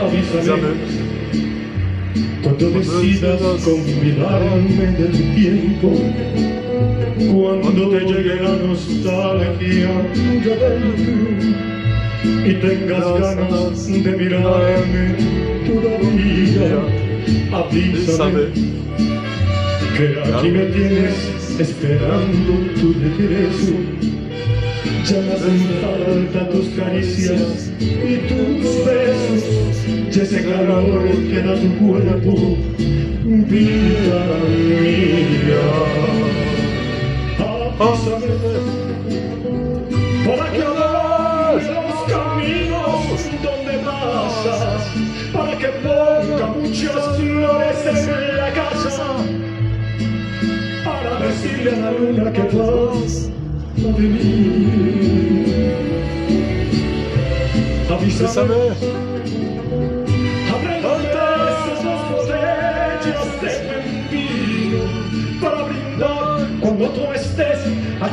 Avísame cuando decidas convidarme de tu tiempo, cuando te llegue la nostalgia de verte y tengas ganas de mirarme todavía, avísame que aquí me tienes esperando tu regreso. Ya me hacen falta tus caricias y tus besos, y ese calor que da tu cuerpo, vida mía. Para que veas los caminos donde pasas, para que ponga muchas flores en la casa, para decirle a la luna que vas de mí. Avísame. Ábrete esas dos botellas de vino para brindar cuando tú estés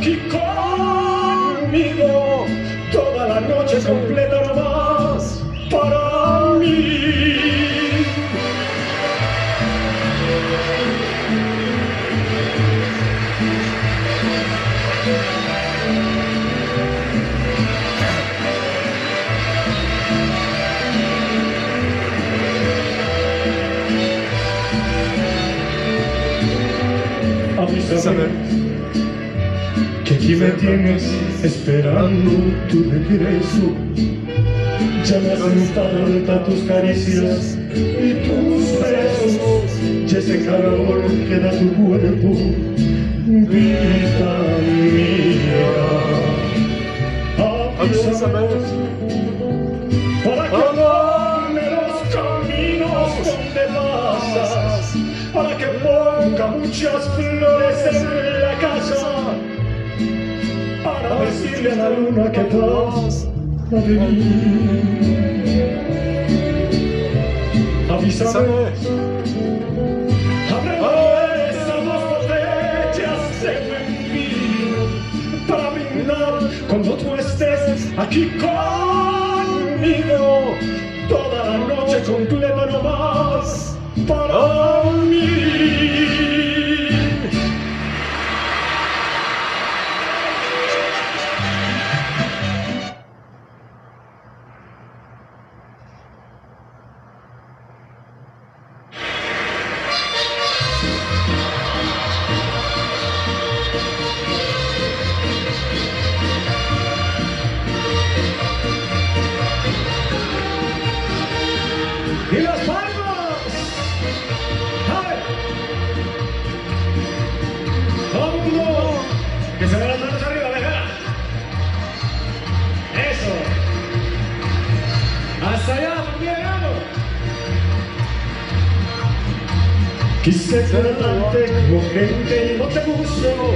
aquí conmigo. Toda la noche completa nomás para mí. Avísame que aquí me tienes esperando tu regreso. Ya me hacen tus caricias y tus besos y ese calor que da tu cuerpo, vida mía. Avísame para que adorne los caminos donde pasas, para que ponga muchas flores en la casa, para decirle a la luna que vas a venir. Avísame. Abre esas dos botellas de vino para brindar cuando tú estés aquí conmigo. Toda la noche completa nomás para mí. ¡Y las palmas! ¡Ay! ¡Todo el mundo! ¡Que se vean las manos arriba, venga! ¡Eso! ¡Hasta allá, también, vamos! Quise tratarte como gente y no te gustó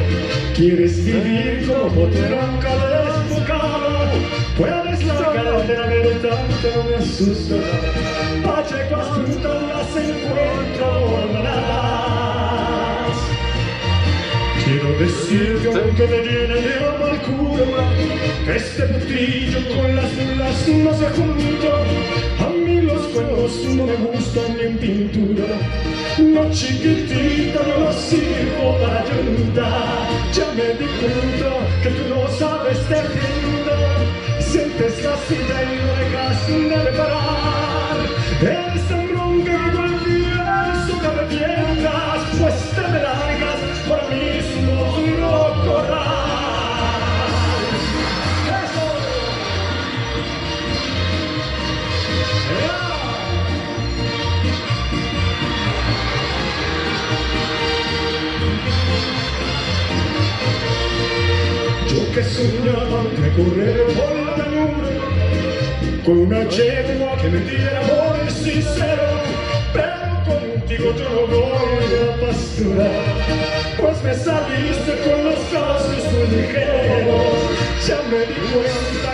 Quieres vivir como nunca desbocado Puedes largarte, la verdad pero me asusta decirte aunque me llene de amargura Que este potrillo con las mulas no se junta A mí los cuernos no me gustan ni en pintura. No chiquitita, no lo sirvo para ayudar. Ya me di cuenta que tú no sabes de vida Sientes la silla y no dejas de que soñaba recorrer por la llanura con una yegua que me diera amor sincero, pero contigo yo no voy a pasturar, pues me saliste con los muy ligeros, ya me di cuenta